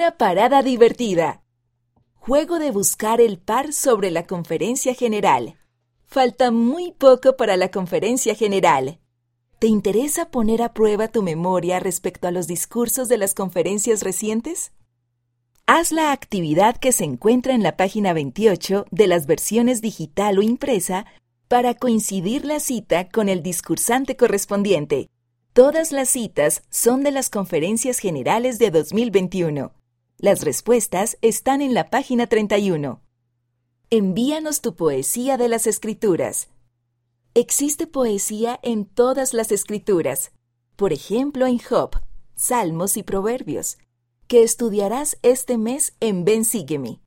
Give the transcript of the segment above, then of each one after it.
Una parada divertida. Juego de buscar el par sobre la conferencia general. Falta muy poco para la conferencia general. ¿Te interesa poner a prueba tu memoria respecto a los discursos de las conferencias recientes? Haz la actividad que se encuentra en la página 28 de las versiones digital o impresa para coincidir la cita con el discursante correspondiente. Todas las citas son de las conferencias generales de 2021. Las respuestas están en la página 31. Envíanos tu poesía de las escrituras. Existe poesía en todas las escrituras, por ejemplo en Job, Salmos y Proverbios, que estudiarás este mes en Ven Sígueme.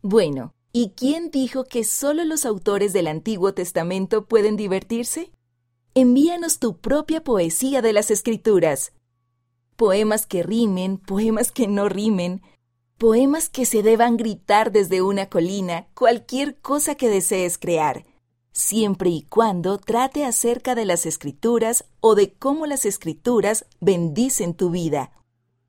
Bueno, ¿y quién dijo que solo los autores del Antiguo Testamento pueden divertirse? Envíanos tu propia poesía de las escrituras. Poemas que rimen, poemas que no rimen, poemas que se deban gritar desde una colina, cualquier cosa que desees crear siempre y cuando trate acerca de las escrituras o de cómo las escrituras bendicen tu vida.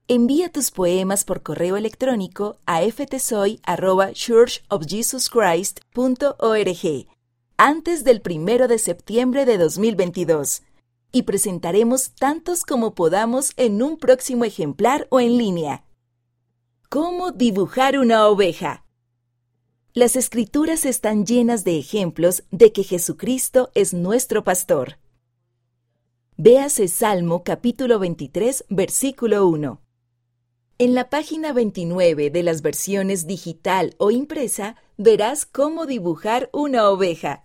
Envía tus poemas por correo electrónico a ftsoy.churchofjesuschrist.org antes del primero de septiembre de 2022 y presentaremos tantos como podamos en un próximo ejemplar o en línea. ¿Cómo dibujar una oveja? Las escrituras están llenas de ejemplos de que Jesucristo es nuestro pastor. Véase Salmo capítulo 23, versículo 1. En la página 29 de las versiones digital o impresa verás cómo dibujar una oveja.